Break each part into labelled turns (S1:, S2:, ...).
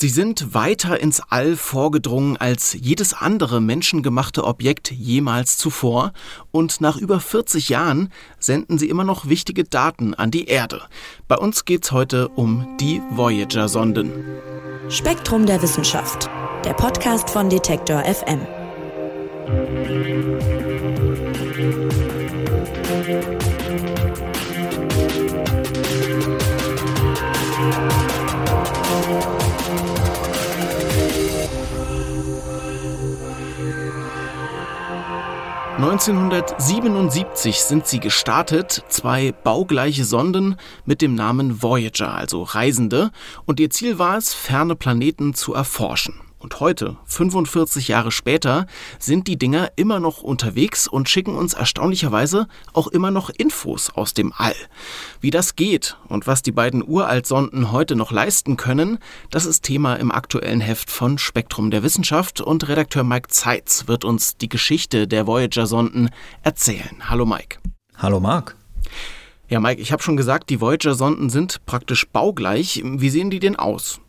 S1: Sie sind weiter ins All vorgedrungen als jedes andere menschengemachte Objekt jemals zuvor und nach über 40 Jahren senden sie immer noch wichtige Daten an die Erde. Bei uns geht's heute um die Voyager-Sonden.
S2: Spektrum der Wissenschaft, der Podcast von Detektor FM.
S1: 1977 sind sie gestartet, zwei baugleiche Sonden mit dem Namen Voyager, also Reisende, und ihr Ziel war es, ferne Planeten zu erforschen. Und heute, 45 Jahre später, sind die Dinger immer noch unterwegs und schicken uns erstaunlicherweise auch immer noch Infos aus dem All. Wie das geht und was die beiden Uraltsonden heute noch leisten können, das ist Thema im aktuellen Heft von Spektrum der Wissenschaft und Redakteur Mike Zeitz wird uns die Geschichte der Voyager-Sonden erzählen. Hallo Mike.
S3: Hallo Mark.
S1: Ja, Mike, ich habe schon gesagt, die Voyager-Sonden sind praktisch baugleich. Wie sehen die denn aus?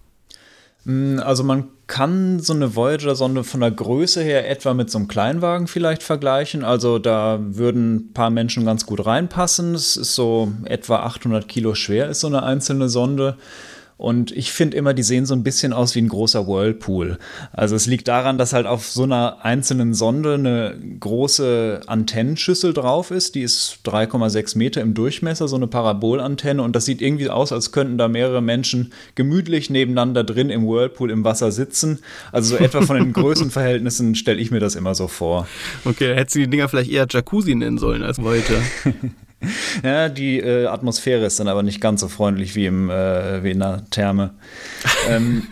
S3: Hm, also man kann so eine Voyager-Sonde von der Größe her etwa mit so einem Kleinwagen vielleicht vergleichen. Also da würden ein paar Menschen ganz gut reinpassen. Es ist so etwa 800 Kilo schwer, ist so eine einzelne Sonde. Und ich finde immer, die sehen so ein bisschen aus wie ein großer Whirlpool. Also es liegt daran, dass halt auf so einer einzelnen Sonde eine große Antennenschüssel drauf ist. Die ist 3,6 Meter im Durchmesser, so eine Parabolantenne. Und das sieht irgendwie aus, als könnten da mehrere Menschen gemütlich nebeneinander drin im Whirlpool im Wasser sitzen. Also so etwa von den Größenverhältnissen stelle ich mir das immer so vor.
S1: Okay, hättest du die Dinger vielleicht eher Jacuzzi nennen sollen als Voyager.
S3: Ja, die äh, Atmosphäre ist dann aber nicht ganz so freundlich wie, im, äh, wie in der Therme. ähm,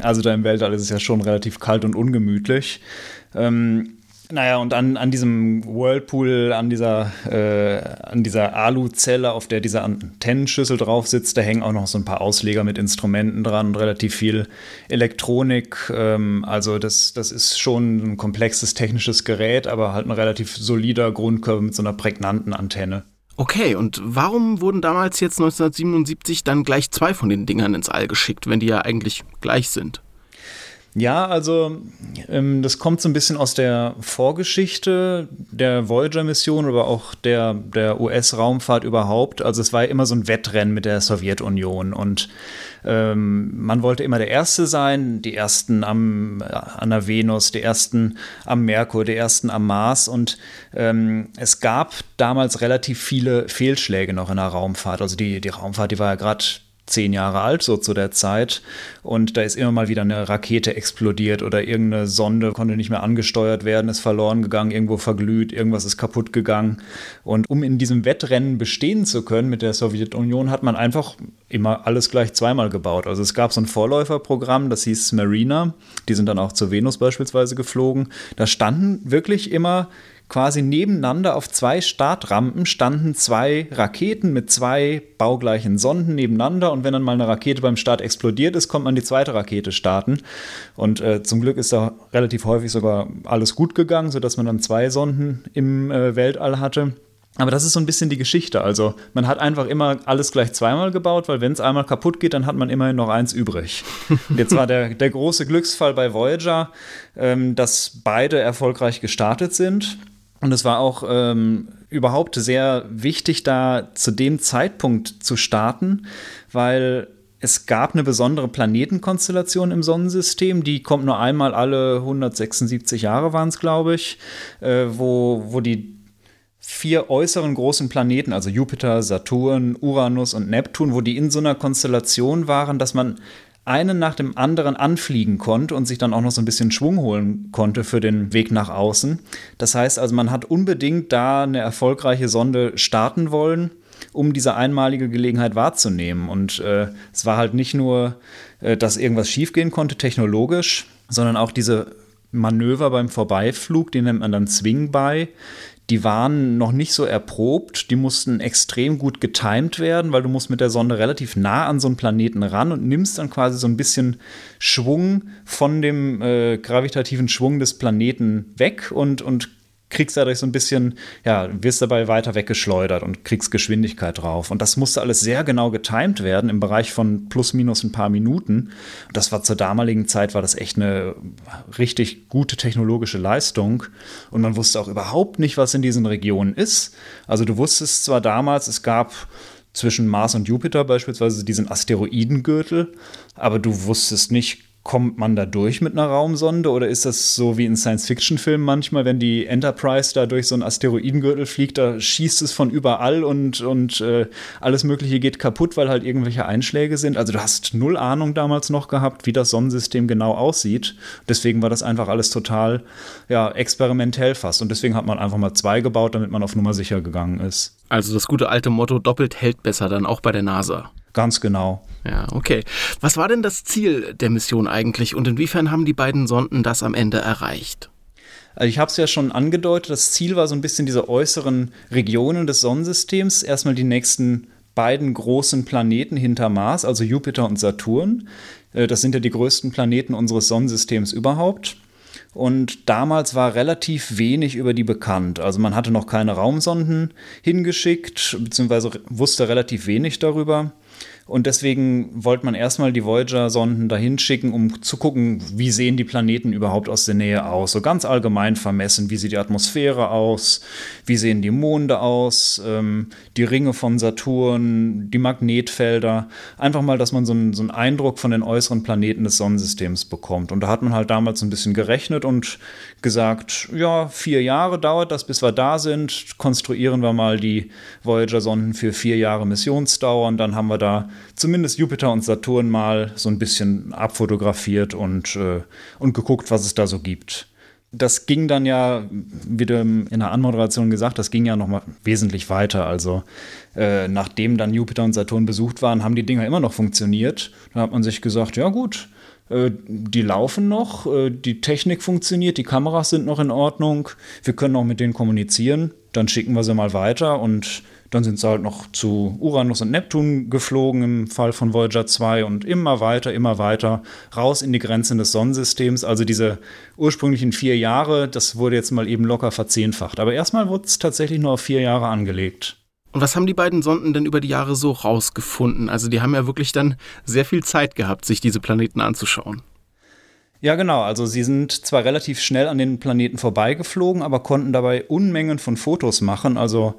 S3: also da im Weltall ist es ja schon relativ kalt und ungemütlich. Ähm, naja, und an, an diesem Whirlpool, an dieser, äh, an dieser Aluzelle, auf der diese Antennenschüssel drauf sitzt, da hängen auch noch so ein paar Ausleger mit Instrumenten dran und relativ viel Elektronik. Ähm, also das, das ist schon ein komplexes technisches Gerät, aber halt ein relativ solider Grundkörper mit so einer prägnanten Antenne.
S1: Okay, und warum wurden damals jetzt 1977 dann gleich zwei von den Dingern ins All geschickt, wenn die ja eigentlich gleich sind?
S3: Ja, also ähm, das kommt so ein bisschen aus der Vorgeschichte der Voyager-Mission, aber auch der, der US-Raumfahrt überhaupt. Also es war ja immer so ein Wettrennen mit der Sowjetunion und ähm, man wollte immer der Erste sein, die Ersten am, an der Venus, die Ersten am Merkur, die Ersten am Mars und ähm, es gab damals relativ viele Fehlschläge noch in der Raumfahrt. Also die, die Raumfahrt, die war ja gerade zehn Jahre alt, so zu der Zeit. Und da ist immer mal wieder eine Rakete explodiert oder irgendeine Sonde konnte nicht mehr angesteuert werden, ist verloren gegangen, irgendwo verglüht, irgendwas ist kaputt gegangen. Und um in diesem Wettrennen bestehen zu können mit der Sowjetunion, hat man einfach immer alles gleich zweimal gebaut. Also es gab so ein Vorläuferprogramm, das hieß Marina. Die sind dann auch zur Venus beispielsweise geflogen. Da standen wirklich immer quasi nebeneinander auf zwei Startrampen standen zwei Raketen mit zwei baugleichen Sonden nebeneinander und wenn dann mal eine Rakete beim Start explodiert ist, kommt man die zweite Rakete starten und äh, zum Glück ist da relativ häufig sogar alles gut gegangen, sodass man dann zwei Sonden im äh, Weltall hatte. Aber das ist so ein bisschen die Geschichte. Also man hat einfach immer alles gleich zweimal gebaut, weil wenn es einmal kaputt geht, dann hat man immerhin noch eins übrig. Jetzt war der, der große Glücksfall bei Voyager, ähm, dass beide erfolgreich gestartet sind. Und es war auch ähm, überhaupt sehr wichtig, da zu dem Zeitpunkt zu starten, weil es gab eine besondere Planetenkonstellation im Sonnensystem, die kommt nur einmal alle 176 Jahre, waren es, glaube ich, äh, wo, wo die vier äußeren großen Planeten, also Jupiter, Saturn, Uranus und Neptun, wo die in so einer Konstellation waren, dass man einen nach dem anderen anfliegen konnte und sich dann auch noch so ein bisschen Schwung holen konnte für den Weg nach außen. Das heißt also, man hat unbedingt da eine erfolgreiche Sonde starten wollen, um diese einmalige Gelegenheit wahrzunehmen. Und äh, es war halt nicht nur, äh, dass irgendwas schiefgehen konnte technologisch, sondern auch diese Manöver beim Vorbeiflug, die nennt man dann Swing by die waren noch nicht so erprobt, die mussten extrem gut getimed werden, weil du musst mit der Sonde relativ nah an so einen Planeten ran und nimmst dann quasi so ein bisschen Schwung von dem äh, gravitativen Schwung des Planeten weg und, und kriegst dadurch so ein bisschen, ja, wirst dabei weiter weggeschleudert und kriegst Geschwindigkeit drauf. Und das musste alles sehr genau getimed werden im Bereich von plus minus ein paar Minuten. Und das war zur damaligen Zeit war das echt eine richtig gute technologische Leistung. Und man wusste auch überhaupt nicht, was in diesen Regionen ist. Also du wusstest zwar damals, es gab zwischen Mars und Jupiter beispielsweise diesen Asteroidengürtel, aber du wusstest nicht, kommt man da durch mit einer Raumsonde oder ist das so wie in Science-Fiction-Filmen manchmal, wenn die Enterprise da durch so einen Asteroidengürtel fliegt, da schießt es von überall und, und äh, alles Mögliche geht kaputt, weil halt irgendwelche Einschläge sind. Also du hast null Ahnung damals noch gehabt, wie das Sonnensystem genau aussieht. Deswegen war das einfach alles total ja, experimentell fast. Und deswegen hat man einfach mal zwei gebaut, damit man auf Nummer sicher gegangen ist.
S1: Also das gute alte Motto, doppelt hält besser, dann auch bei der NASA.
S3: Ganz genau.
S1: Ja, okay. Was war denn das Ziel der Mission eigentlich und inwiefern haben die beiden Sonden das am Ende erreicht?
S3: Also ich habe es ja schon angedeutet, das Ziel war so ein bisschen diese äußeren Regionen des Sonnensystems, erstmal die nächsten beiden großen Planeten hinter Mars, also Jupiter und Saturn. Äh, das sind ja die größten Planeten unseres Sonnensystems überhaupt. Und damals war relativ wenig über die bekannt. Also man hatte noch keine Raumsonden hingeschickt, beziehungsweise wusste relativ wenig darüber. Und deswegen wollte man erstmal die Voyager-Sonden dahin schicken, um zu gucken, wie sehen die Planeten überhaupt aus der Nähe aus. So ganz allgemein vermessen, wie sieht die Atmosphäre aus, wie sehen die Monde aus, ähm, die Ringe von Saturn, die Magnetfelder. Einfach mal, dass man so einen, so einen Eindruck von den äußeren Planeten des Sonnensystems bekommt. Und da hat man halt damals ein bisschen gerechnet und gesagt, ja, vier Jahre dauert das, bis wir da sind. Konstruieren wir mal die Voyager-Sonden für vier Jahre Missionsdauer und dann haben wir da zumindest Jupiter und Saturn mal so ein bisschen abfotografiert und, äh, und geguckt, was es da so gibt. Das ging dann ja, wie du in der Anmoderation gesagt, das ging ja noch mal wesentlich weiter. Also äh, nachdem dann Jupiter und Saturn besucht waren, haben die Dinger immer noch funktioniert. Da hat man sich gesagt, ja gut, äh, die laufen noch, äh, die Technik funktioniert, die Kameras sind noch in Ordnung, wir können auch mit denen kommunizieren, dann schicken wir sie mal weiter und dann sind sie halt noch zu Uranus und Neptun geflogen im Fall von Voyager 2 und immer weiter, immer weiter raus in die Grenzen des Sonnensystems. Also diese ursprünglichen vier Jahre, das wurde jetzt mal eben locker verzehnfacht. Aber erstmal wurde es tatsächlich nur auf vier Jahre angelegt.
S1: Und was haben die beiden Sonden denn über die Jahre so rausgefunden? Also die haben ja wirklich dann sehr viel Zeit gehabt, sich diese Planeten anzuschauen.
S3: Ja, genau. Also sie sind zwar relativ schnell an den Planeten vorbeigeflogen, aber konnten dabei Unmengen von Fotos machen. Also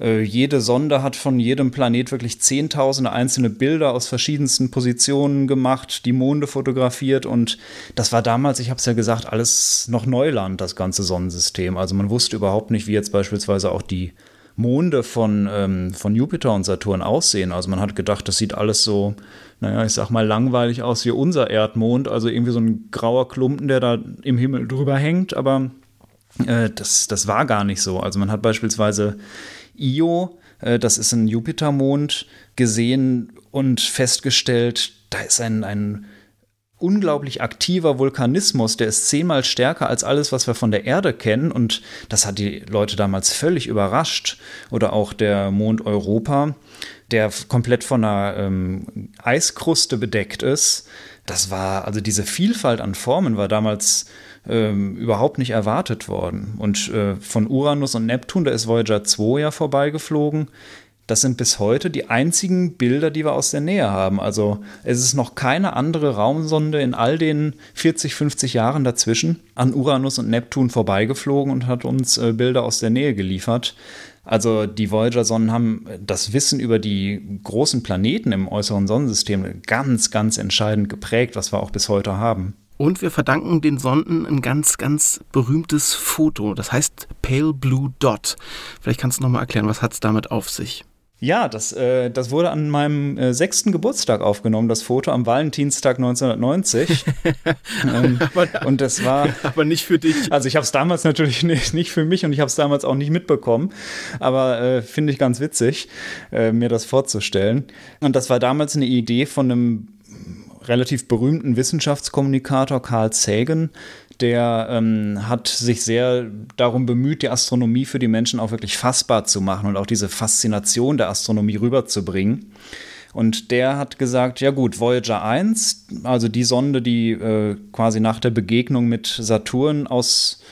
S3: äh, jede Sonde hat von jedem Planet wirklich zehntausende einzelne Bilder aus verschiedensten Positionen gemacht, die Monde fotografiert und das war damals, ich habe es ja gesagt, alles noch Neuland, das ganze Sonnensystem. Also man wusste überhaupt nicht, wie jetzt beispielsweise auch die Monde von, ähm, von Jupiter und Saturn aussehen. Also man hat gedacht, das sieht alles so, naja, ich sag mal, langweilig aus wie unser Erdmond. Also irgendwie so ein grauer Klumpen, der da im Himmel drüber hängt. Aber äh, das, das war gar nicht so. Also man hat beispielsweise Io, äh, das ist ein Jupitermond, gesehen und festgestellt, da ist ein, ein unglaublich aktiver Vulkanismus, der ist zehnmal stärker als alles, was wir von der Erde kennen. Und das hat die Leute damals völlig überrascht. Oder auch der Mond Europa, der komplett von einer ähm, Eiskruste bedeckt ist. Das war, also diese Vielfalt an Formen war damals ähm, überhaupt nicht erwartet worden. Und äh, von Uranus und Neptun, da ist Voyager 2 ja vorbeigeflogen. Das sind bis heute die einzigen Bilder, die wir aus der Nähe haben. Also es ist noch keine andere Raumsonde in all den 40, 50 Jahren dazwischen an Uranus und Neptun vorbeigeflogen und hat uns äh, Bilder aus der Nähe geliefert. Also die Voyager-Sonnen haben das Wissen über die großen Planeten im äußeren Sonnensystem ganz, ganz entscheidend geprägt, was wir auch bis heute haben.
S1: Und wir verdanken den Sonden ein ganz, ganz berühmtes Foto. Das heißt Pale Blue Dot. Vielleicht kannst du noch mal erklären, was hat es damit auf sich?
S3: Ja, das, äh, das wurde an meinem äh, sechsten Geburtstag aufgenommen, das Foto am Valentinstag 1990. ähm, aber, und das war.
S1: Aber nicht für dich.
S3: Also ich habe es damals natürlich nicht, nicht für mich und ich habe es damals auch nicht mitbekommen. Aber äh, finde ich ganz witzig, äh, mir das vorzustellen. Und das war damals eine Idee von einem relativ berühmten Wissenschaftskommunikator Carl Sagan, der ähm, hat sich sehr darum bemüht, die Astronomie für die Menschen auch wirklich fassbar zu machen und auch diese Faszination der Astronomie rüberzubringen. Und der hat gesagt, ja gut, Voyager 1, also die Sonde, die äh, quasi nach der Begegnung mit Saturn aus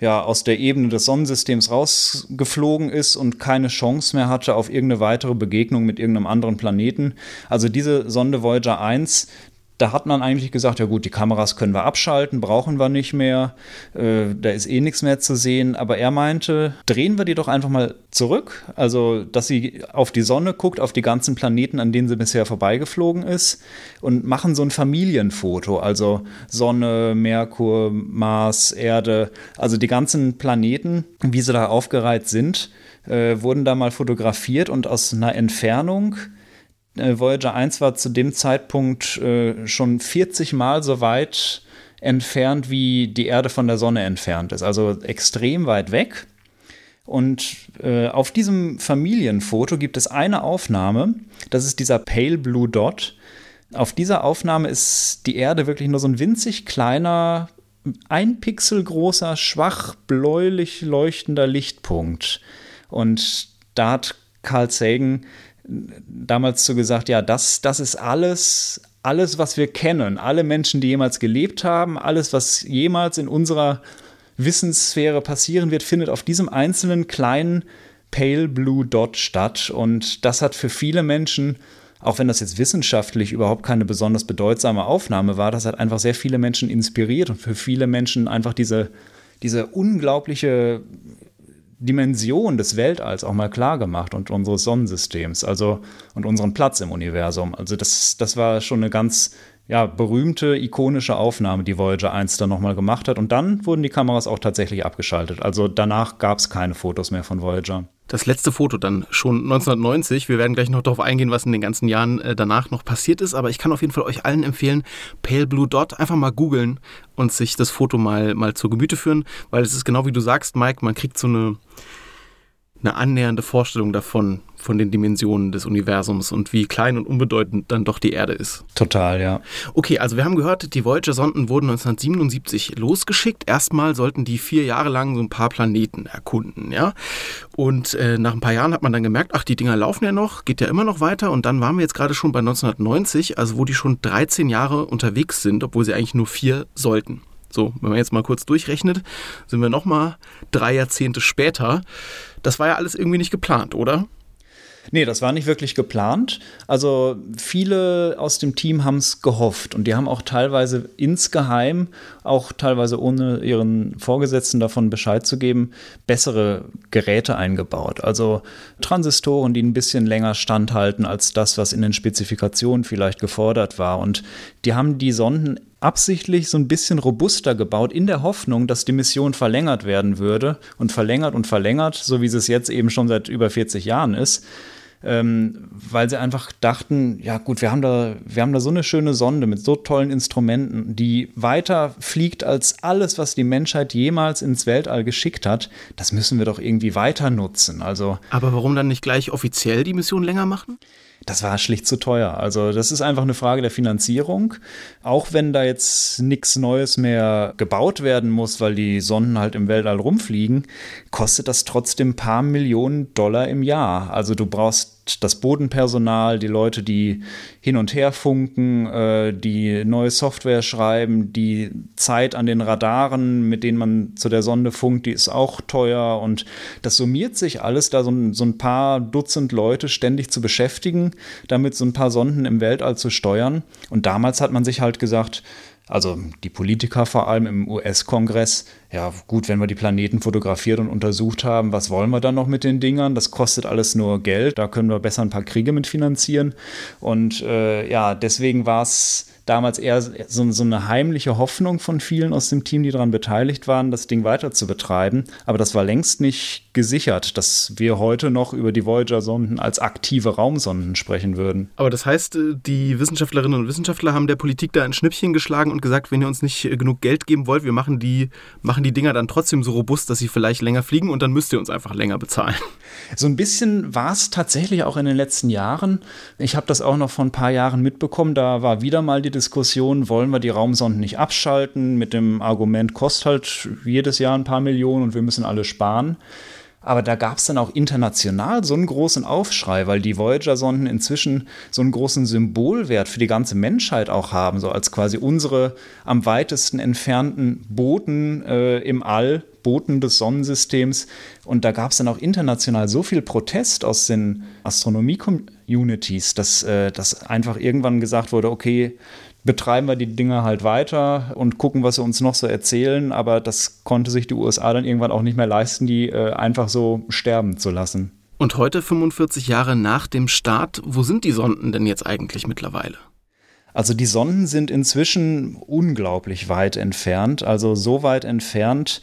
S3: ja, aus der Ebene des Sonnensystems rausgeflogen ist und keine Chance mehr hatte auf irgendeine weitere Begegnung mit irgendeinem anderen Planeten. Also diese Sonde Voyager 1, da hat man eigentlich gesagt, ja gut, die Kameras können wir abschalten, brauchen wir nicht mehr, äh, da ist eh nichts mehr zu sehen. Aber er meinte, drehen wir die doch einfach mal zurück, also dass sie auf die Sonne guckt, auf die ganzen Planeten, an denen sie bisher vorbeigeflogen ist und machen so ein Familienfoto, also Sonne, Merkur, Mars, Erde, also die ganzen Planeten, wie sie da aufgereiht sind, äh, wurden da mal fotografiert und aus einer Entfernung Voyager 1 war zu dem Zeitpunkt äh, schon 40 Mal so weit entfernt, wie die Erde von der Sonne entfernt ist. Also extrem weit weg. Und äh, auf diesem Familienfoto gibt es eine Aufnahme, das ist dieser Pale Blue Dot. Auf dieser Aufnahme ist die Erde wirklich nur so ein winzig kleiner, ein Pixel großer, schwach bläulich leuchtender Lichtpunkt. Und da hat Carl Sagan damals so gesagt, ja, das, das ist alles, alles, was wir kennen, alle Menschen, die jemals gelebt haben, alles, was jemals in unserer Wissenssphäre passieren wird, findet auf diesem einzelnen kleinen Pale Blue Dot statt. Und das hat für viele Menschen, auch wenn das jetzt wissenschaftlich überhaupt keine besonders bedeutsame Aufnahme war, das hat einfach sehr viele Menschen inspiriert und für viele Menschen einfach diese, diese unglaubliche Dimension des Weltalls auch mal klar gemacht und unseres Sonnensystems, also und unseren Platz im Universum. Also das, das war schon eine ganz ja, berühmte, ikonische Aufnahme, die Voyager 1 dann nochmal gemacht hat. Und dann wurden die Kameras auch tatsächlich abgeschaltet. Also danach gab es keine Fotos mehr von Voyager.
S1: Das letzte Foto dann schon 1990. Wir werden gleich noch darauf eingehen, was in den ganzen Jahren äh, danach noch passiert ist. Aber ich kann auf jeden Fall euch allen empfehlen, Pale Blue Dot einfach mal googeln und sich das Foto mal, mal zur Gemüte führen. Weil es ist genau wie du sagst, Mike, man kriegt so eine eine annähernde Vorstellung davon, von den Dimensionen des Universums und wie klein und unbedeutend dann doch die Erde ist.
S3: Total, ja.
S1: Okay, also wir haben gehört, die Voyager-Sonden wurden 1977 losgeschickt. Erstmal sollten die vier Jahre lang so ein paar Planeten erkunden, ja. Und äh, nach ein paar Jahren hat man dann gemerkt, ach, die Dinger laufen ja noch, geht ja immer noch weiter. Und dann waren wir jetzt gerade schon bei 1990, also wo die schon 13 Jahre unterwegs sind, obwohl sie eigentlich nur vier sollten. So, wenn man jetzt mal kurz durchrechnet, sind wir nochmal drei Jahrzehnte später. Das war ja alles irgendwie nicht geplant, oder?
S3: Nee, das war nicht wirklich geplant. Also viele aus dem Team haben es gehofft und die haben auch teilweise insgeheim, auch teilweise ohne ihren Vorgesetzten davon Bescheid zu geben, bessere Geräte eingebaut. Also Transistoren, die ein bisschen länger standhalten als das, was in den Spezifikationen vielleicht gefordert war. Und die haben die Sonden absichtlich so ein bisschen robuster gebaut, in der Hoffnung, dass die Mission verlängert werden würde und verlängert und verlängert, so wie es jetzt eben schon seit über 40 Jahren ist. Ähm, weil sie einfach dachten, ja gut, wir haben, da, wir haben da so eine schöne Sonde mit so tollen Instrumenten, die weiter fliegt als alles, was die Menschheit jemals ins Weltall geschickt hat. Das müssen wir doch irgendwie weiter nutzen. Also,
S1: Aber warum dann nicht gleich offiziell die Mission länger machen?
S3: Das war schlicht zu teuer. Also das ist einfach eine Frage der Finanzierung. Auch wenn da jetzt nichts Neues mehr gebaut werden muss, weil die Sonden halt im Weltall rumfliegen, kostet das trotzdem ein paar Millionen Dollar im Jahr. Also du brauchst das Bodenpersonal, die Leute, die hin und her funken, äh, die neue Software schreiben, die Zeit an den Radaren, mit denen man zu der Sonde funkt, die ist auch teuer und das summiert sich alles, da so so ein paar Dutzend Leute ständig zu beschäftigen, damit so ein paar Sonden im Weltall zu steuern. Und damals hat man sich halt gesagt, also die Politiker vor allem im US-Kongress, ja gut, wenn wir die Planeten fotografiert und untersucht haben, was wollen wir dann noch mit den Dingern? Das kostet alles nur Geld, da können wir besser ein paar Kriege mit finanzieren. Und äh, ja, deswegen war es damals eher so, so, eine heimliche Hoffnung von vielen aus dem Team, die daran beteiligt waren, das Ding weiter zu betreiben. Aber das war längst nicht gesichert, dass wir heute noch über die Voyager-Sonden als aktive Raumsonden sprechen würden.
S1: Aber das heißt, äh, die Wissenschaftlerinnen und Wissenschaftler haben der Politik da ein Schnippchen geschlagen und gesagt, wenn ihr uns nicht äh, genug Geld geben wollt, wir machen die, machen die Dinger dann trotzdem so robust, dass sie vielleicht länger fliegen und dann müsst ihr uns einfach länger bezahlen.
S3: So ein bisschen war es tatsächlich auch in den letzten Jahren. Ich habe das auch noch vor ein paar Jahren mitbekommen. Da war wieder mal die Diskussion, wollen wir die Raumsonden nicht abschalten? Mit dem Argument, kostet halt jedes Jahr ein paar Millionen und wir müssen alle sparen. Aber da gab es dann auch international so einen großen Aufschrei, weil die Voyager-Sonden inzwischen so einen großen Symbolwert für die ganze Menschheit auch haben, so als quasi unsere am weitesten entfernten Boten äh, im All, Boten des Sonnensystems. Und da gab es dann auch international so viel Protest aus den Astronomie-Communities, dass, äh, dass einfach irgendwann gesagt wurde, okay, betreiben wir die Dinge halt weiter und gucken, was sie uns noch so erzählen. Aber das konnte sich die USA dann irgendwann auch nicht mehr leisten, die äh, einfach so sterben zu lassen.
S1: Und heute, 45 Jahre nach dem Start, wo sind die Sonden denn jetzt eigentlich mittlerweile?
S3: Also die Sonden sind inzwischen unglaublich weit entfernt, also so weit entfernt,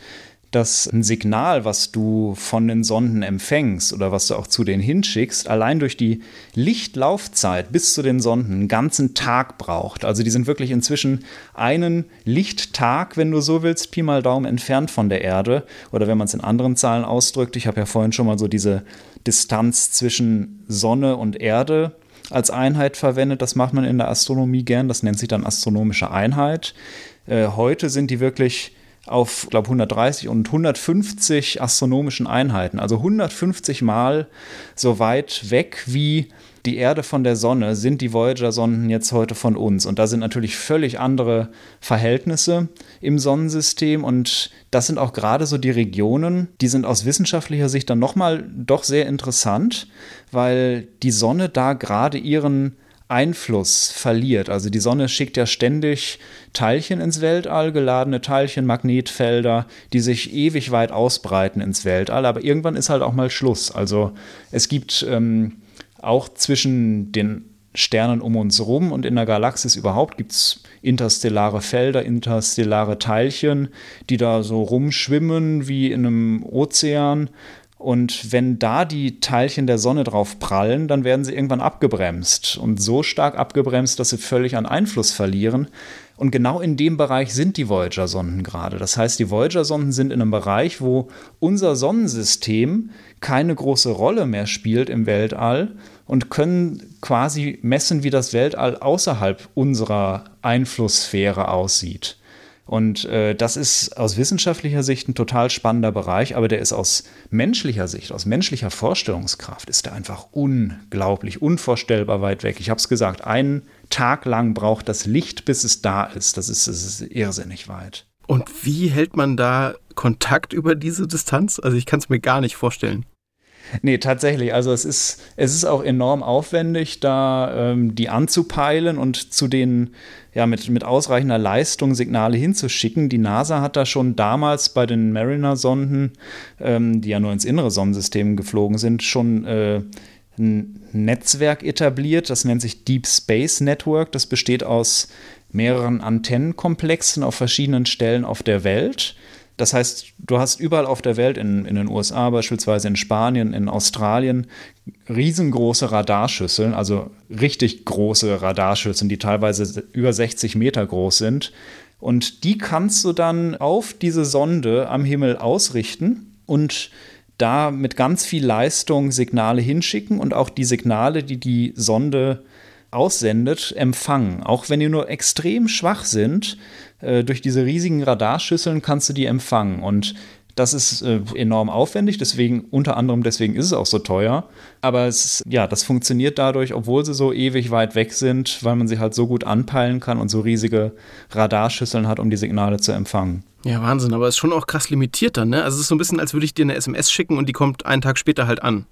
S3: dass ein Signal, was du von den Sonden empfängst oder was du auch zu denen hinschickst, allein durch die Lichtlaufzeit bis zu den Sonden einen ganzen Tag braucht. Also die sind wirklich inzwischen einen Lichttag, wenn du so willst, Pi mal Daumen entfernt von der Erde. Oder wenn man es in anderen Zahlen ausdrückt, ich habe ja vorhin schon mal so diese Distanz zwischen Sonne und Erde als Einheit verwendet. Das macht man in der Astronomie gern. Das nennt sich dann astronomische Einheit. Äh, heute sind die wirklich auf, glaube 130 und 150 astronomischen Einheiten, also 150 Mal so weit weg wie die Erde von der Sonne sind die Voyager-Sonden jetzt heute von uns. Und da sind natürlich völlig andere Verhältnisse im Sonnensystem. Und das sind auch gerade so die Regionen, die sind aus wissenschaftlicher Sicht dann nochmal doch sehr interessant, weil die Sonne da gerade ihren Einfluss verliert. Also die Sonne schickt ja ständig Teilchen ins Weltall, geladene Teilchen, Magnetfelder, die sich ewig weit ausbreiten ins Weltall. Aber irgendwann ist halt auch mal Schluss. Also es gibt ähm, auch zwischen den Sternen um uns rum und in der Galaxis überhaupt gibt es interstellare Felder, interstellare Teilchen, die da so rumschwimmen wie in einem Ozean und wenn da die Teilchen der Sonne drauf prallen, dann werden sie irgendwann abgebremst und so stark abgebremst, dass sie völlig an Einfluss verlieren. Und genau in dem Bereich sind die Voyager-Sonden gerade. Das heißt, die Voyager-Sonden sind in einem Bereich, wo unser Sonnensystem keine große Rolle mehr spielt im Weltall und können quasi messen, wie das Weltall außerhalb unserer Einflusssphäre aussieht. Und äh, das ist aus wissenschaftlicher Sicht ein total spannender Bereich, aber der ist aus menschlicher Sicht, aus menschlicher Vorstellungskraft, ist der einfach unglaublich, unvorstellbar weit weg. Ich habe es gesagt, einen Tag lang braucht das Licht, bis es da ist. Das ist, das ist irrsinnig weit.
S1: Und wie hält man da Kontakt über diese Distanz? Also ich kann es mir gar nicht vorstellen.
S3: Nee, tatsächlich. Also es ist, es ist auch enorm aufwendig, da ähm, die anzupeilen und zu den, ja, mit, mit ausreichender Leistung Signale hinzuschicken. Die NASA hat da schon damals bei den Mariner-Sonden, ähm, die ja nur ins innere Sonnensystem geflogen sind, schon äh, ein Netzwerk etabliert. Das nennt sich Deep Space Network. Das besteht aus mehreren Antennenkomplexen auf verschiedenen Stellen auf der Welt. Das heißt, du hast überall auf der Welt, in, in den USA beispielsweise, in Spanien, in Australien, riesengroße Radarschüsseln, also richtig große Radarschüsseln, die teilweise über 60 Meter groß sind. Und die kannst du dann auf diese Sonde am Himmel ausrichten und da mit ganz viel Leistung Signale hinschicken und auch die Signale, die die Sonde aussendet, empfangen. Auch wenn die nur extrem schwach sind, äh, durch diese riesigen Radarschüsseln kannst du die empfangen. Und das ist äh, enorm aufwendig, deswegen, unter anderem deswegen ist es auch so teuer. Aber es, ja, das funktioniert dadurch, obwohl sie so ewig weit weg sind, weil man sie halt so gut anpeilen kann und so riesige Radarschüsseln hat, um die Signale zu empfangen.
S1: Ja, Wahnsinn, aber es ist schon auch krass limitiert dann, ne? Also es ist so ein bisschen, als würde ich dir eine SMS schicken und die kommt einen Tag später halt an.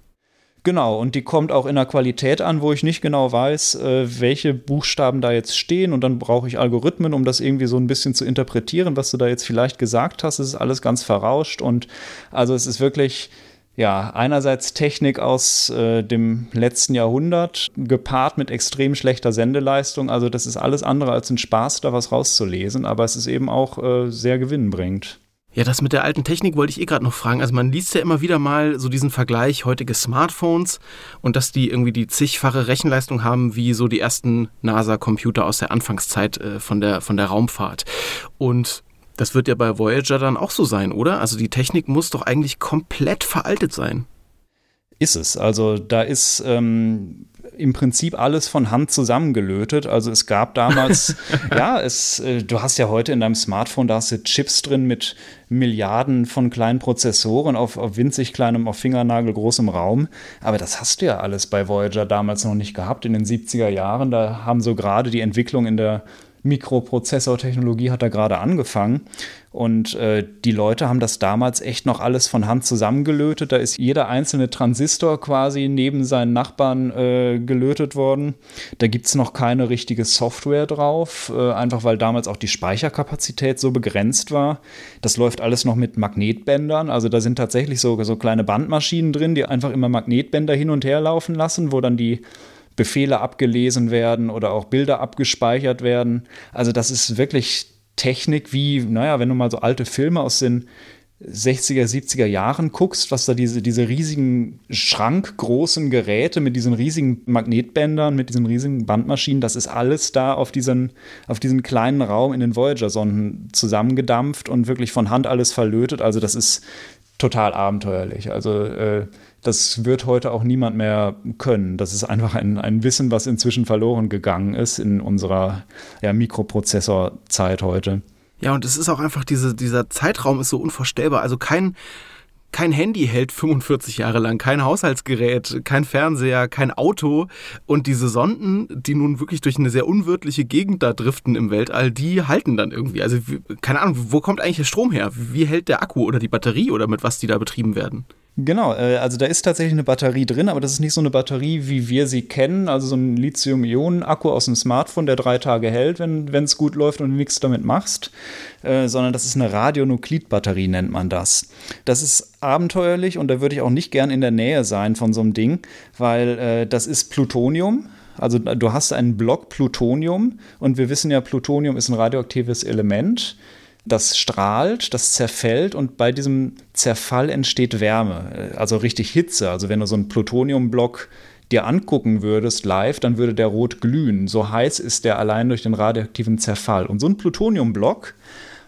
S3: Genau, und die kommt auch in einer Qualität an, wo ich nicht genau weiß, äh, welche Buchstaben da jetzt stehen. Und dann brauche ich Algorithmen, um das irgendwie so ein bisschen zu interpretieren, was du da jetzt vielleicht gesagt hast. Es ist alles ganz verrauscht. Und also es ist wirklich, ja, einerseits Technik aus äh, dem letzten Jahrhundert, gepaart mit extrem schlechter Sendeleistung. Also das ist alles andere als ein Spaß, da was rauszulesen. Aber es ist eben auch äh, sehr gewinnbringend.
S1: Ja, das mit der alten Technik wollte ich eh gerade noch fragen. Also man liest ja immer wieder mal so diesen Vergleich heutige Smartphones und dass die irgendwie die zigfache Rechenleistung haben wie so die ersten NASA-Computer aus der Anfangszeit äh, von, der, von der Raumfahrt. Und das wird ja bei Voyager dann auch so sein, oder? Also die Technik muss doch eigentlich komplett veraltet sein.
S3: ist es. Also da ist ähm, im Prinzip alles von Hand zusammengelötet. Also es gab damals, ja, es, äh, du hast ja heute in deinem Smartphone, da hast du Chips drin mit Milliarden von kleinen Prozessoren auf, auf winzig kleinem, auf Fingernagel großem Raum. Aber das hast du ja alles bei Voyager damals noch nicht gehabt in den 70er Jahren. Da haben so gerade die Entwicklung in der Mikroprozessortechnologie hat da gerade angefangen. Und äh, die Leute haben das damals echt noch alles von Hand zusammengelötet. Da ist jeder einzelne Transistor quasi neben seinen Nachbarn äh, gelötet worden. Da gibt es noch keine richtige Software drauf, äh, einfach weil damals auch die Speicherkapazität so begrenzt war. Das läuft alles noch mit Magnetbändern. Also da sind tatsächlich so, so kleine Bandmaschinen drin, die einfach immer Magnetbänder hin und her laufen lassen, wo dann die Befehle abgelesen werden oder auch Bilder abgespeichert werden. Also das ist wirklich Technik wie, naja, wenn du mal so alte Filme aus den 60er, 70er Jahren guckst, was da diese, diese riesigen schrankgroßen Geräte mit diesen riesigen Magnetbändern, mit diesen riesigen Bandmaschinen, das ist alles da auf diesen, auf diesen kleinen Raum in den Voyager-Sonden zusammengedampft und wirklich von Hand alles verlötet. Also das ist total abenteuerlich. Also äh, das wird heute auch niemand mehr können. Das ist einfach ein, ein Wissen, was inzwischen verloren gegangen ist in unserer ja, Mikroprozessorzeit heute.
S1: Ja, und es ist auch einfach, diese, dieser Zeitraum ist so unvorstellbar. Also kein, kein Handy hält 45 Jahre lang, kein Haushaltsgerät, kein Fernseher, kein Auto. Und diese Sonden, die nun wirklich durch eine sehr unwirtliche Gegend da driften im Weltall, die halten dann irgendwie. Also keine Ahnung, wo kommt eigentlich der Strom her? Wie hält der Akku oder die Batterie oder mit was die da betrieben werden?
S3: Genau, äh, also da ist tatsächlich eine Batterie drin, aber das ist nicht so eine Batterie, wie wir sie kennen, also so ein Lithium-Ionen-Akku aus dem Smartphone, der drei Tage hält, wenn es gut läuft und nichts damit machst, äh, sondern das ist eine Radionuklidbatterie, nennt man das. Das ist abenteuerlich und da würde ich auch nicht gern in der Nähe sein von so einem Ding, weil äh, das ist Plutonium, also du hast einen Block Plutonium und wir wissen ja, Plutonium ist ein radioaktives Element das strahlt, das zerfällt und bei diesem Zerfall entsteht Wärme, also richtig Hitze. Also wenn du so einen Plutoniumblock dir angucken würdest live, dann würde der rot glühen. So heiß ist der allein durch den radioaktiven Zerfall. Und so ein Plutoniumblock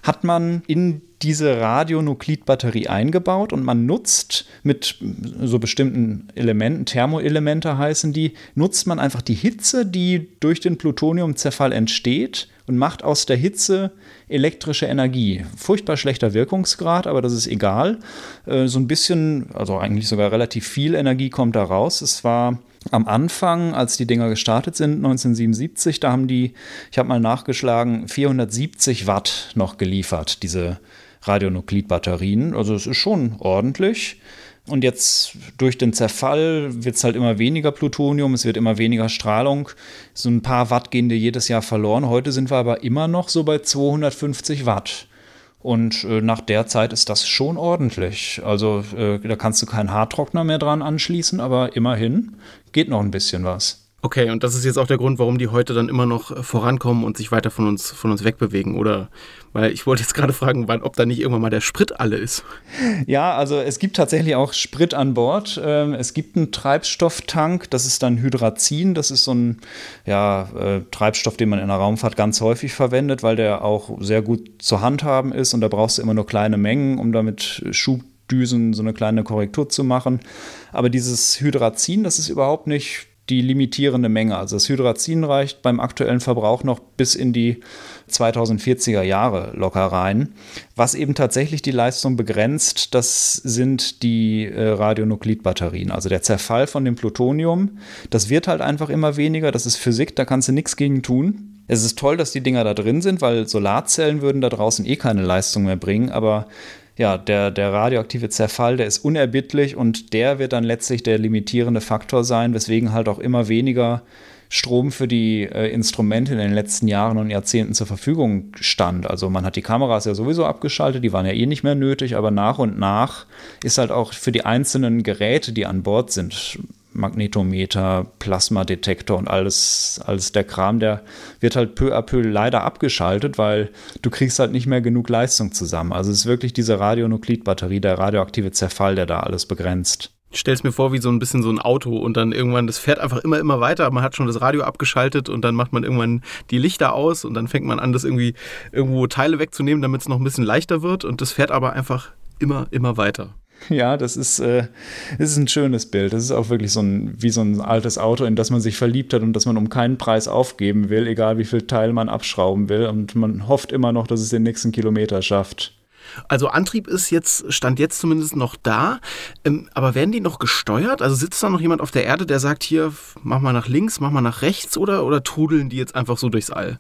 S3: hat man in diese Radionuklidbatterie eingebaut und man nutzt mit so bestimmten Elementen, Thermoelemente heißen die, nutzt man einfach die Hitze, die durch den Plutoniumzerfall entsteht und macht aus der Hitze elektrische Energie. Furchtbar schlechter Wirkungsgrad, aber das ist egal. Äh, so ein bisschen, also eigentlich sogar relativ viel Energie kommt da raus. Es war am Anfang, als die Dinger gestartet sind, 1977, da haben die, ich habe mal nachgeschlagen, 470 Watt noch geliefert, diese Radionuklidbatterien. Also es ist schon ordentlich. Und jetzt durch den Zerfall wird es halt immer weniger Plutonium, es wird immer weniger Strahlung. So ein paar Watt gehen dir jedes Jahr verloren. Heute sind wir aber immer noch so bei 250 Watt. Und äh, nach der Zeit ist das schon ordentlich. Also äh, da kannst du keinen Haartrockner mehr dran anschließen, aber immerhin geht noch ein bisschen was.
S1: Okay, und das ist jetzt auch der Grund, warum die heute dann immer noch äh, vorankommen und sich weiter von uns, von uns wegbewegen, oder? Weil ich wollte jetzt gerade fragen, wann, ob da nicht irgendwann mal der Sprit alle ist.
S3: Ja, also es gibt tatsächlich auch Sprit an Bord. Ähm, es gibt einen Treibstofftank, das ist dann Hydrazin. Das ist so ein ja, äh, Treibstoff, den man in der Raumfahrt ganz häufig verwendet, weil der auch sehr gut zu handhaben ist und da brauchst du immer nur kleine Mengen, um damit Schubdüsen so eine kleine Korrektur zu machen. Aber dieses Hydrazin, das ist überhaupt nicht die limitierende Menge. Also das Hydrazin reicht beim aktuellen Verbrauch noch bis in die 2040er Jahre locker rein. Was eben tatsächlich die Leistung begrenzt, das sind die äh, Radionuklidbatterien. Also der Zerfall von dem Plutonium, das wird halt einfach immer weniger. Das ist Physik, da kannst du nichts gegen tun. Es ist toll, dass die Dinger da drin sind, weil Solarzellen würden da draußen eh keine Leistung mehr bringen, aber ja, der, der radioaktive Zerfall, der ist unerbittlich und der wird dann letztlich der limitierende Faktor sein, weswegen halt auch immer weniger Strom für die äh, Instrumente in den letzten Jahren und Jahrzehnten zur Verfügung stand. Also man hat die Kameras ja sowieso abgeschaltet, die waren ja eh nicht mehr nötig, aber nach und nach ist halt auch für die einzelnen Geräte, die an Bord sind, Magnetometer, Plasmadetektor und alles, alles der Kram, der wird halt peu à peu leider abgeschaltet, weil du kriegst halt nicht mehr genug Leistung zusammen. Also es ist wirklich diese Radionuklidbatterie, der radioaktive Zerfall, der da alles begrenzt.
S1: Ich stelle es mir vor wie so ein bisschen so ein Auto und dann irgendwann, das fährt einfach immer, immer weiter. Man hat schon das Radio abgeschaltet und dann macht man irgendwann die Lichter aus und dann fängt man an, das irgendwie irgendwo Teile wegzunehmen, damit es noch ein bisschen leichter wird und das fährt aber einfach immer, immer weiter.
S3: Ja, das ist, äh, das ist ein schönes Bild. Das ist auch wirklich so ein, wie so ein altes Auto, in das man sich verliebt hat und das man um keinen Preis aufgeben will, egal wie viel Teil man abschrauben will. Und man hofft immer noch, dass es den nächsten Kilometer schafft.
S1: Also Antrieb ist jetzt, stand jetzt zumindest noch da, ähm, aber werden die noch gesteuert? Also sitzt da noch jemand auf der Erde, der sagt hier, mach mal nach links, mach mal nach rechts oder, oder trudeln die jetzt einfach so durchs All?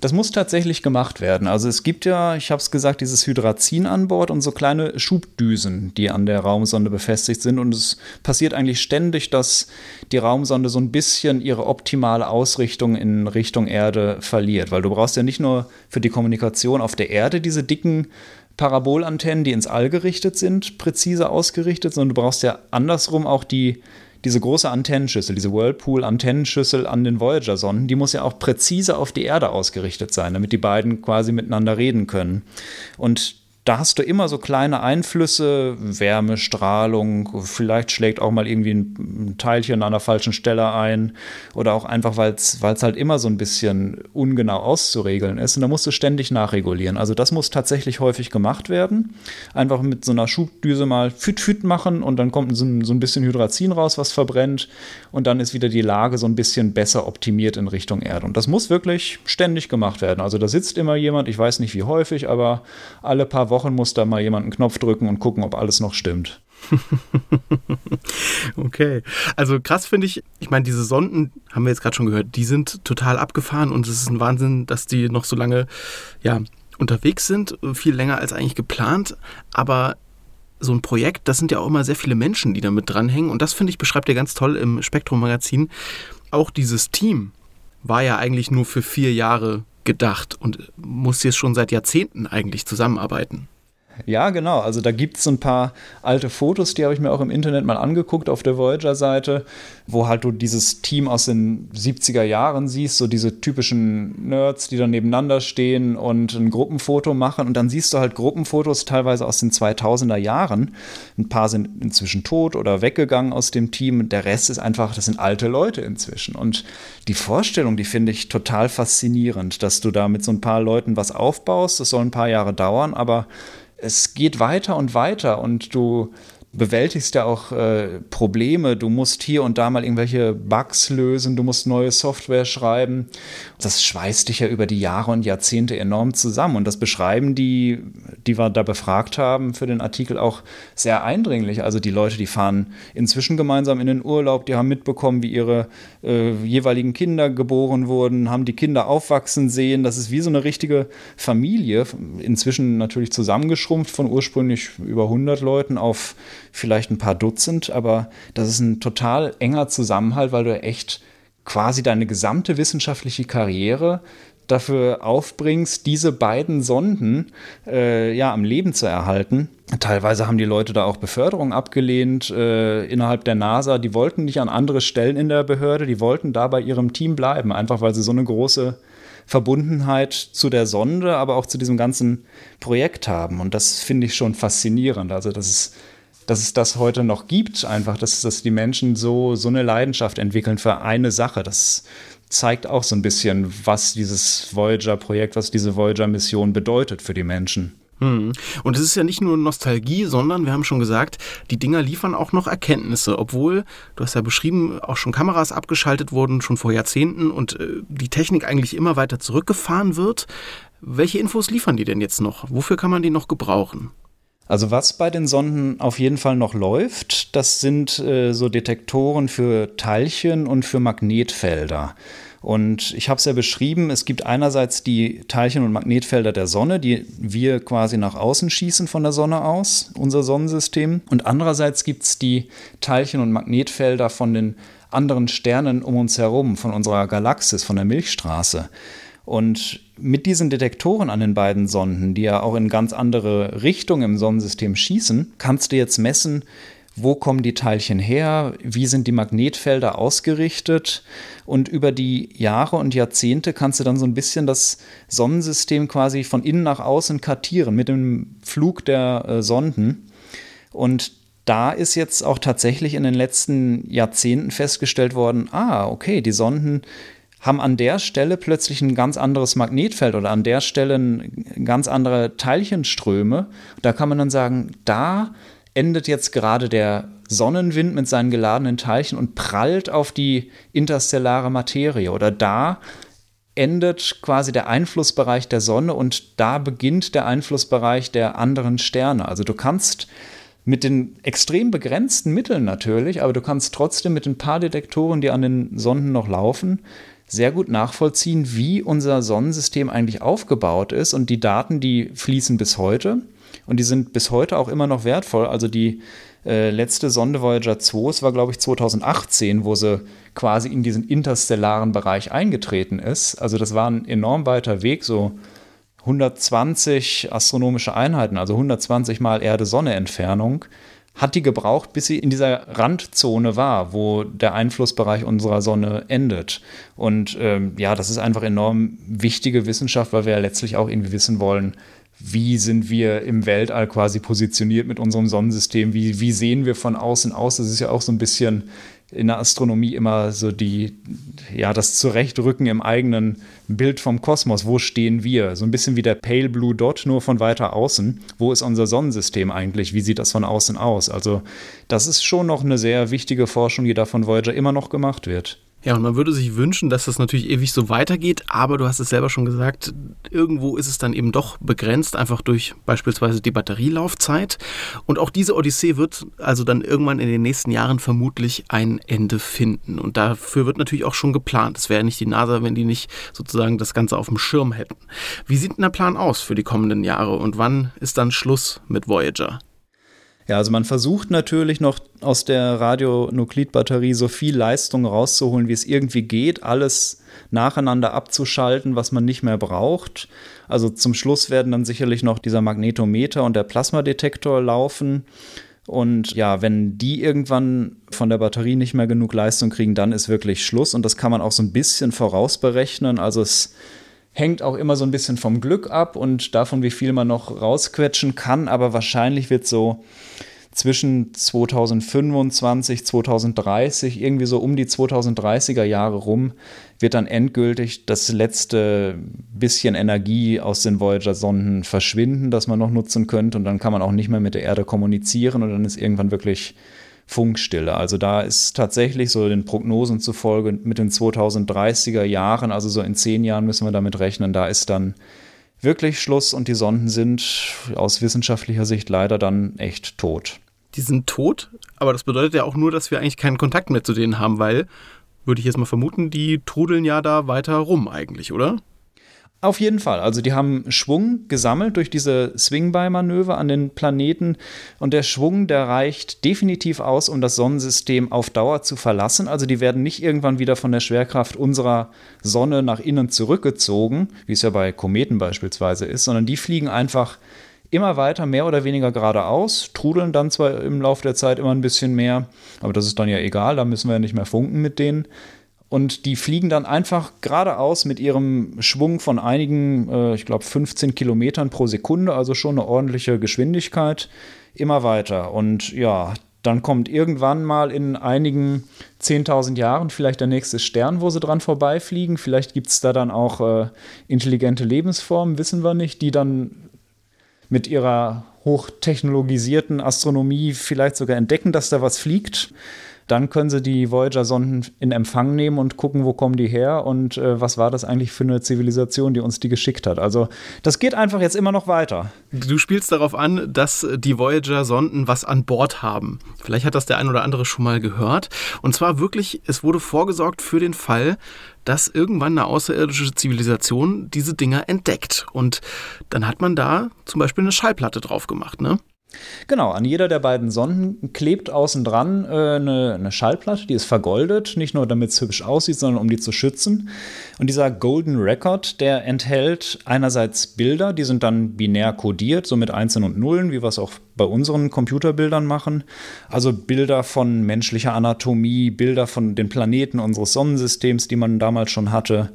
S3: Das muss tatsächlich gemacht werden. Also es gibt ja, ich habe es gesagt, dieses Hydrazin an Bord und so kleine Schubdüsen, die an der Raumsonde befestigt sind. Und es passiert eigentlich ständig, dass die Raumsonde so ein bisschen ihre optimale Ausrichtung in Richtung Erde verliert. Weil du brauchst ja nicht nur für die Kommunikation auf der Erde diese dicken Parabolantennen, die ins All gerichtet sind, präzise ausgerichtet, sondern du brauchst ja andersrum auch die diese große Antennenschüssel, diese Whirlpool-Antennenschüssel an den Voyager-Sonden, die muss ja auch präzise auf die Erde ausgerichtet sein, damit die beiden quasi miteinander reden können. Und da hast du immer so kleine Einflüsse, Wärme, Strahlung, vielleicht schlägt auch mal irgendwie ein Teilchen an der falschen Stelle ein oder auch einfach, weil es halt immer so ein bisschen ungenau auszuregeln ist und da musst du ständig nachregulieren. Also das muss tatsächlich häufig gemacht werden. Einfach mit so einer Schubdüse mal füt füt machen und dann kommt so ein, so ein bisschen Hydrazin raus, was verbrennt und dann ist wieder die Lage so ein bisschen besser optimiert in Richtung Erde. Und das muss wirklich ständig gemacht werden. Also da sitzt immer jemand, ich weiß nicht wie häufig, aber alle paar Wochen muss da mal jemand einen Knopf drücken und gucken, ob alles noch stimmt.
S1: okay. Also krass finde ich, ich meine, diese Sonden, haben wir jetzt gerade schon gehört, die sind total abgefahren und es ist ein Wahnsinn, dass die noch so lange ja, unterwegs sind, viel länger als eigentlich geplant. Aber so ein Projekt, das sind ja auch immer sehr viele Menschen, die damit dranhängen. Und das finde ich, beschreibt ihr ganz toll im Spektrum-Magazin. Auch dieses Team war ja eigentlich nur für vier Jahre gedacht und muss jetzt schon seit Jahrzehnten eigentlich zusammenarbeiten.
S3: Ja, genau. Also da gibt es ein paar alte Fotos, die habe ich mir auch im Internet mal angeguckt auf der Voyager-Seite, wo halt du dieses Team aus den 70er Jahren siehst, so diese typischen Nerds, die dann nebeneinander stehen und ein Gruppenfoto machen. Und dann siehst du halt Gruppenfotos teilweise aus den 2000er Jahren. Ein paar sind inzwischen tot oder weggegangen aus dem Team. Der Rest ist einfach, das sind alte Leute inzwischen. Und die Vorstellung, die finde ich total faszinierend, dass du da mit so ein paar Leuten was aufbaust. Das soll ein paar Jahre dauern, aber es geht weiter und weiter und du bewältigst ja auch äh, Probleme. Du musst hier und da mal irgendwelche Bugs lösen, du musst neue Software schreiben. Das schweißt dich ja über die Jahre und Jahrzehnte enorm zusammen. Und das beschreiben die, die wir da befragt haben für den Artikel auch sehr eindringlich. Also die Leute, die fahren inzwischen gemeinsam in den Urlaub, die haben mitbekommen, wie ihre äh, jeweiligen Kinder geboren wurden, haben die Kinder aufwachsen sehen. Das ist wie so eine richtige Familie. Inzwischen natürlich zusammengeschrumpft von ursprünglich über 100 Leuten auf vielleicht ein paar Dutzend, aber das ist ein total enger Zusammenhalt, weil du echt quasi deine gesamte wissenschaftliche Karriere dafür aufbringst, diese beiden Sonden äh, ja am Leben zu erhalten. Teilweise haben die Leute da auch Beförderung abgelehnt äh, innerhalb der NASA. Die wollten nicht an andere Stellen in der Behörde, die wollten da bei ihrem Team bleiben, einfach weil sie so eine große Verbundenheit zu der Sonde, aber auch zu diesem ganzen Projekt haben. Und das finde ich schon faszinierend. Also das ist dass es das heute noch gibt, einfach, dass, dass die Menschen so, so eine Leidenschaft entwickeln für eine Sache. Das zeigt auch so ein bisschen, was dieses Voyager-Projekt, was diese Voyager-Mission bedeutet für die Menschen.
S1: Hm. Und es ist ja nicht nur Nostalgie, sondern wir haben schon gesagt, die Dinger liefern auch noch Erkenntnisse, obwohl, du hast ja beschrieben, auch schon Kameras abgeschaltet wurden, schon vor Jahrzehnten und äh, die Technik eigentlich immer weiter zurückgefahren wird. Welche Infos liefern die denn jetzt noch? Wofür kann man die noch gebrauchen?
S3: Also was bei den Sonden auf jeden Fall noch läuft, das sind äh, so Detektoren für Teilchen und für Magnetfelder. Und ich habe es ja beschrieben, es gibt einerseits die Teilchen- und Magnetfelder der Sonne, die wir quasi nach außen schießen von der Sonne aus, unser Sonnensystem. Und andererseits gibt es die Teilchen- und Magnetfelder von den anderen Sternen um uns herum, von unserer Galaxis, von der Milchstraße. Und mit diesen Detektoren an den beiden Sonden, die ja auch in ganz andere Richtungen im Sonnensystem schießen, kannst du jetzt messen, wo kommen die Teilchen her, wie sind die Magnetfelder ausgerichtet und über die Jahre und Jahrzehnte kannst du dann so ein bisschen das Sonnensystem quasi von innen nach außen kartieren mit dem Flug der äh, Sonden. Und da ist jetzt auch tatsächlich in den letzten Jahrzehnten festgestellt worden, ah, okay, die Sonden haben an der Stelle plötzlich ein ganz anderes Magnetfeld oder an der Stelle ganz andere Teilchenströme. Da kann man dann sagen, da endet jetzt gerade der Sonnenwind mit seinen geladenen Teilchen und prallt auf die interstellare Materie. Oder da endet quasi der Einflussbereich der Sonne und da beginnt der Einflussbereich der anderen Sterne. Also du kannst mit den extrem begrenzten Mitteln natürlich, aber du kannst trotzdem mit den paar Detektoren, die an den Sonden noch laufen, sehr gut nachvollziehen, wie unser Sonnensystem eigentlich aufgebaut ist. Und die Daten, die fließen bis heute und die sind bis heute auch immer noch wertvoll. Also die äh, letzte Sonde Voyager 2, es war glaube ich 2018, wo sie quasi in diesen interstellaren Bereich eingetreten ist. Also das war ein enorm weiter Weg, so 120 astronomische Einheiten, also 120 mal Erde-Sonne-Entfernung, hat die gebraucht, bis sie in dieser Randzone war, wo der Einflussbereich unserer Sonne endet. Und ähm, ja, das ist einfach enorm wichtige Wissenschaft, weil wir ja letztlich auch irgendwie wissen wollen, wie sind wir im Weltall quasi positioniert mit unserem Sonnensystem, wie, wie sehen wir von außen aus. Das ist ja auch so ein bisschen in der Astronomie immer so die, ja, das Zurechtrücken im eigenen Bild vom Kosmos. Wo stehen wir? So ein bisschen wie der Pale Blue Dot, nur von weiter außen. Wo ist unser Sonnensystem eigentlich? Wie sieht das von außen aus? Also, das ist schon noch eine sehr wichtige Forschung, die da von Voyager immer noch gemacht wird.
S1: Ja, und man würde sich wünschen, dass das natürlich ewig so weitergeht, aber du hast es selber schon gesagt, irgendwo ist es dann eben doch begrenzt, einfach durch beispielsweise die Batterielaufzeit. Und auch diese Odyssee wird also dann irgendwann in den nächsten Jahren vermutlich ein Ende finden. Und dafür wird natürlich auch schon geplant. Es wäre nicht die NASA, wenn die nicht sozusagen das Ganze auf dem Schirm hätten. Wie sieht denn der Plan aus für die kommenden Jahre und wann ist dann Schluss mit Voyager?
S3: Ja, also man versucht natürlich noch aus der Radionuklidbatterie so viel Leistung rauszuholen, wie es irgendwie geht, alles nacheinander abzuschalten, was man nicht mehr braucht. Also zum Schluss werden dann sicherlich noch dieser Magnetometer und der Plasmadetektor laufen. Und ja, wenn die irgendwann von der Batterie nicht mehr genug Leistung kriegen, dann ist wirklich Schluss. Und das kann man auch so ein bisschen vorausberechnen. Also es hängt auch immer so ein bisschen vom Glück ab und davon, wie viel man noch rausquetschen kann. Aber wahrscheinlich wird so zwischen 2025, 2030, irgendwie so um die 2030er Jahre rum, wird dann endgültig das letzte bisschen Energie aus den Voyager-Sonden verschwinden, das man noch nutzen könnte. Und dann kann man auch nicht mehr mit der Erde kommunizieren und dann ist irgendwann wirklich Funkstille. Also da ist tatsächlich so den Prognosen zufolge mit den 2030er Jahren, also so in zehn Jahren müssen wir damit rechnen, da ist dann wirklich Schluss und die Sonden sind aus wissenschaftlicher Sicht leider dann echt tot.
S1: Die sind tot, aber das bedeutet ja auch nur, dass wir eigentlich keinen Kontakt mehr zu denen haben, weil, würde ich jetzt mal vermuten, die trudeln ja da weiter rum eigentlich, oder?
S3: Auf jeden Fall. Also die haben Schwung gesammelt durch diese Swing-by-Manöver an den Planeten und der Schwung, der reicht definitiv aus, um das Sonnensystem auf Dauer zu verlassen. Also die werden nicht irgendwann wieder von der Schwerkraft unserer Sonne nach innen zurückgezogen, wie es ja bei Kometen beispielsweise ist, sondern die fliegen einfach immer weiter, mehr oder weniger geradeaus, trudeln dann zwar im Laufe der Zeit immer ein bisschen mehr, aber das ist dann ja egal, da müssen wir ja nicht mehr funken mit denen und die fliegen dann einfach geradeaus mit ihrem Schwung von einigen, äh, ich glaube 15 Kilometern pro Sekunde, also schon eine ordentliche Geschwindigkeit, immer weiter. Und ja, dann kommt irgendwann mal in einigen 10.000 Jahren vielleicht der nächste Stern, wo sie dran vorbeifliegen. Vielleicht gibt es da dann auch äh, intelligente Lebensformen, wissen wir nicht, die dann mit ihrer hochtechnologisierten Astronomie vielleicht sogar entdecken, dass da was fliegt. Dann können sie die Voyager-Sonden in Empfang nehmen und gucken, wo kommen die her und äh, was war das eigentlich für eine Zivilisation, die uns die geschickt hat. Also das geht einfach jetzt immer noch weiter.
S1: Du spielst darauf an, dass die Voyager-Sonden was an Bord haben. Vielleicht hat das der ein oder andere schon mal gehört. Und zwar wirklich, es wurde vorgesorgt für den Fall, dass irgendwann eine außerirdische Zivilisation diese Dinger entdeckt. Und dann hat man da zum Beispiel eine Schallplatte drauf gemacht, ne?
S3: Genau, an jeder der beiden Sonden klebt außen dran äh, eine, eine, Schallplatte, die ist vergoldet, nicht nur damit es hübsch aussieht, sondern um die zu schützen. Und dieser Golden Record, der enthält einerseits Bilder, die sind dann binär kodiert, so mit Einsen und Nullen, wie wir es auch bei unseren Computerbildern machen. Also Bilder von menschlicher Anatomie, Bilder von den Planeten unseres Sonnensystems, die man damals schon hatte,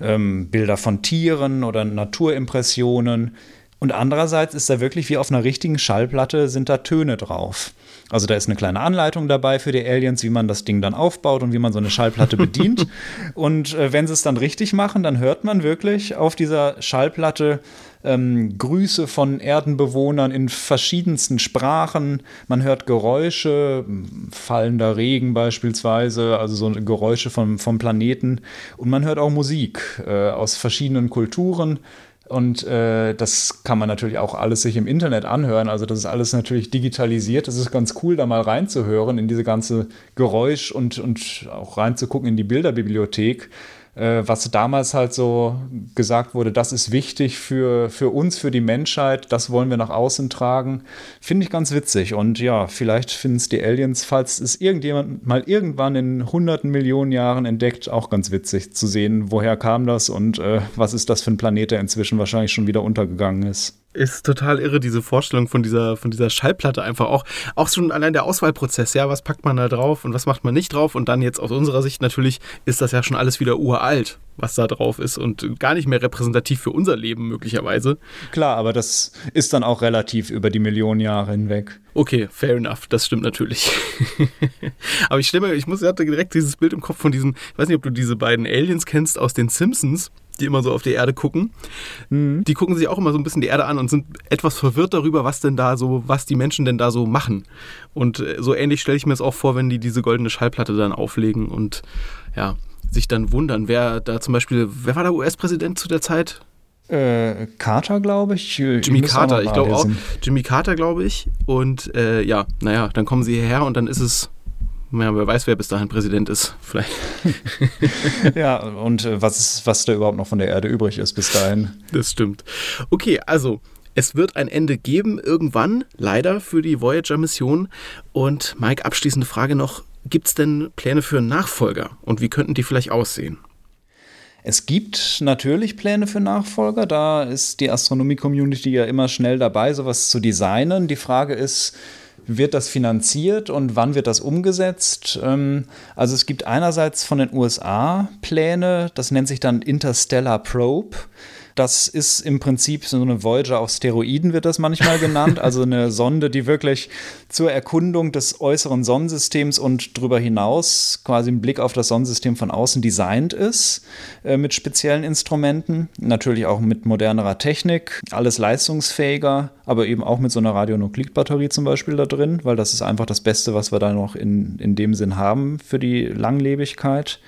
S3: ähm, Bilder von Tieren oder Naturimpressionen und andererseits ist da wirklich wie auf einer richtigen Schallplatte sind da Töne drauf. Also da ist eine kleine Anleitung dabei für die Aliens, wie man das Ding dann aufbaut und wie man so eine Schallplatte bedient. und äh, wenn sie es dann richtig machen, dann hört man wirklich auf dieser Schallplatte ähm, Grüße von Erdenbewohnern in verschiedensten Sprachen. Man hört Geräusche, fallender Regen beispielsweise, also so Geräusche vom, vom Planeten. Und man hört auch Musik äh, aus verschiedenen Kulturen. Und äh, das kann man natürlich auch alles sich im Internet anhören. Also das ist alles natürlich digitalisiert. Das ist ganz cool, da mal reinzuhören in diese ganze Geräusch und, und auch reinzugucken in die Bilderbibliothek was damals halt so gesagt wurde, das ist wichtig für, für uns, für die Menschheit, das wollen wir nach außen tragen, finde ich ganz witzig. Und ja, vielleicht finden es die Aliens, falls es irgendjemand mal irgendwann in hunderten Millionen Jahren entdeckt, auch ganz witzig zu sehen, woher kam das und äh, was ist das für ein Planet, der inzwischen wahrscheinlich schon wieder untergegangen ist
S1: ist total irre, diese Vorstellung von dieser, von dieser Schallplatte einfach auch. Auch schon allein der Auswahlprozess, ja, was packt man da drauf und was macht man nicht drauf? Und dann jetzt aus unserer Sicht natürlich ist das ja schon alles wieder uralt, was da drauf ist und gar nicht mehr repräsentativ für unser Leben möglicherweise.
S3: Klar, aber das ist dann auch relativ über die Millionen Jahre hinweg.
S1: Okay, fair enough, das stimmt natürlich. aber ich stelle mir, ich muss, ich hatte direkt dieses Bild im Kopf von diesen, ich weiß nicht, ob du diese beiden Aliens kennst aus den Simpsons die immer so auf die Erde gucken. Mhm. Die gucken sich auch immer so ein bisschen die Erde an und sind etwas verwirrt darüber, was denn da so, was die Menschen denn da so machen. Und äh, so ähnlich stelle ich mir es auch vor, wenn die diese goldene Schallplatte dann auflegen und ja, sich dann wundern, wer da zum Beispiel, wer war der US-Präsident zu der Zeit?
S3: Äh, Carter, glaube ich.
S1: Jimmy ich Carter, ich glaube auch. Jimmy Carter, glaube ich. Und äh, ja, naja, dann kommen sie hierher und dann ist es ja, wer weiß, wer bis dahin Präsident ist. Vielleicht.
S3: ja, und äh, was, ist, was da überhaupt noch von der Erde übrig ist bis dahin.
S1: Das stimmt. Okay, also es wird ein Ende geben irgendwann, leider für die Voyager-Mission. Und Mike, abschließende Frage noch: Gibt es denn Pläne für einen Nachfolger und wie könnten die vielleicht aussehen?
S3: Es gibt natürlich Pläne für Nachfolger. Da ist die Astronomie-Community ja immer schnell dabei, sowas zu designen. Die Frage ist, wird das finanziert und wann wird das umgesetzt? Ähm, also es gibt einerseits von den USA Pläne, das nennt sich dann Interstellar Probe. Das ist im Prinzip so eine Voyager auf Steroiden, wird das manchmal genannt. Also eine Sonde, die wirklich zur Erkundung des äußeren Sonnensystems und darüber hinaus quasi im Blick auf das Sonnensystem von außen designt ist, äh, mit speziellen Instrumenten. Natürlich auch mit modernerer Technik, alles leistungsfähiger, aber eben auch mit so einer Radionuklidbatterie zum Beispiel da drin, weil das ist einfach das Beste, was wir da noch in, in dem Sinn haben für die Langlebigkeit.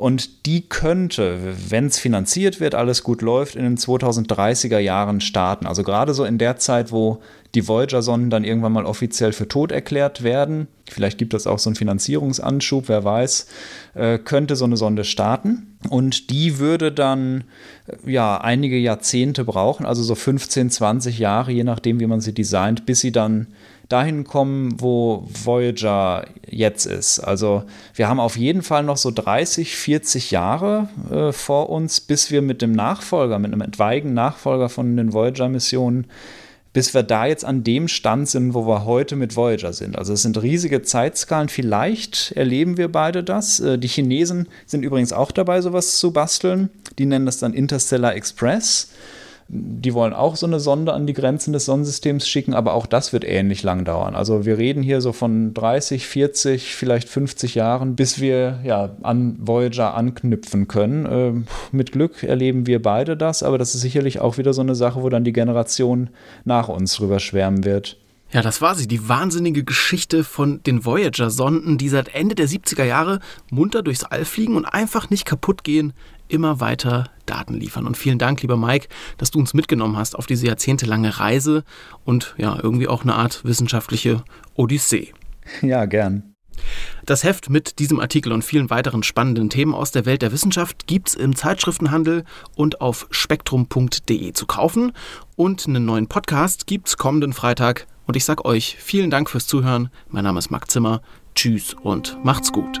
S3: Und die könnte, wenn es finanziert wird, alles gut läuft, in den 2030er Jahren starten. Also gerade so in der Zeit, wo die Voyager-Sonden dann irgendwann mal offiziell für tot erklärt werden. Vielleicht gibt es auch so einen Finanzierungsanschub, wer weiß, äh, könnte so eine Sonde starten. Und die würde dann äh, ja einige Jahrzehnte brauchen, also so 15, 20 Jahre, je nachdem, wie man sie designt, bis sie dann dahin kommen, wo Voyager jetzt ist. Also wir haben auf jeden Fall noch so 30, 40 Jahre äh, vor uns, bis wir mit dem Nachfolger, mit einem etwaigen Nachfolger von den Voyager-Missionen, bis wir da jetzt an dem Stand sind, wo wir heute mit Voyager sind. Also es sind riesige Zeitskalen. Vielleicht erleben wir beide das. Äh, die Chinesen sind übrigens auch dabei, sowas zu basteln. Die nennen das dann Interstellar Express. Die wollen auch so eine Sonde an die Grenzen des Sonnensystems schicken, aber auch das wird ähnlich lang dauern. Also wir reden hier so von 30, 40, vielleicht 50 Jahren, bis wir ja an Voyager anknüpfen können. Ähm, mit Glück erleben wir beide das, aber das ist sicherlich auch wieder so eine Sache, wo dann die Generation nach uns drüber schwärmen wird.
S1: Ja, das war sie, die wahnsinnige Geschichte von den Voyager-Sonden, die seit Ende der 70er Jahre munter durchs All fliegen und einfach nicht kaputt gehen, immer weiter Daten liefern. Und vielen Dank, lieber Mike, dass du uns mitgenommen hast auf diese jahrzehntelange Reise und ja, irgendwie auch eine Art wissenschaftliche Odyssee.
S3: Ja, gern.
S1: Das Heft mit diesem Artikel und vielen weiteren spannenden Themen aus der Welt der Wissenschaft gibt's im Zeitschriftenhandel und auf spektrum.de zu kaufen. Und einen neuen Podcast gibt's kommenden Freitag. Und ich sag euch vielen Dank fürs Zuhören. Mein Name ist Marc Zimmer. Tschüss und macht's gut.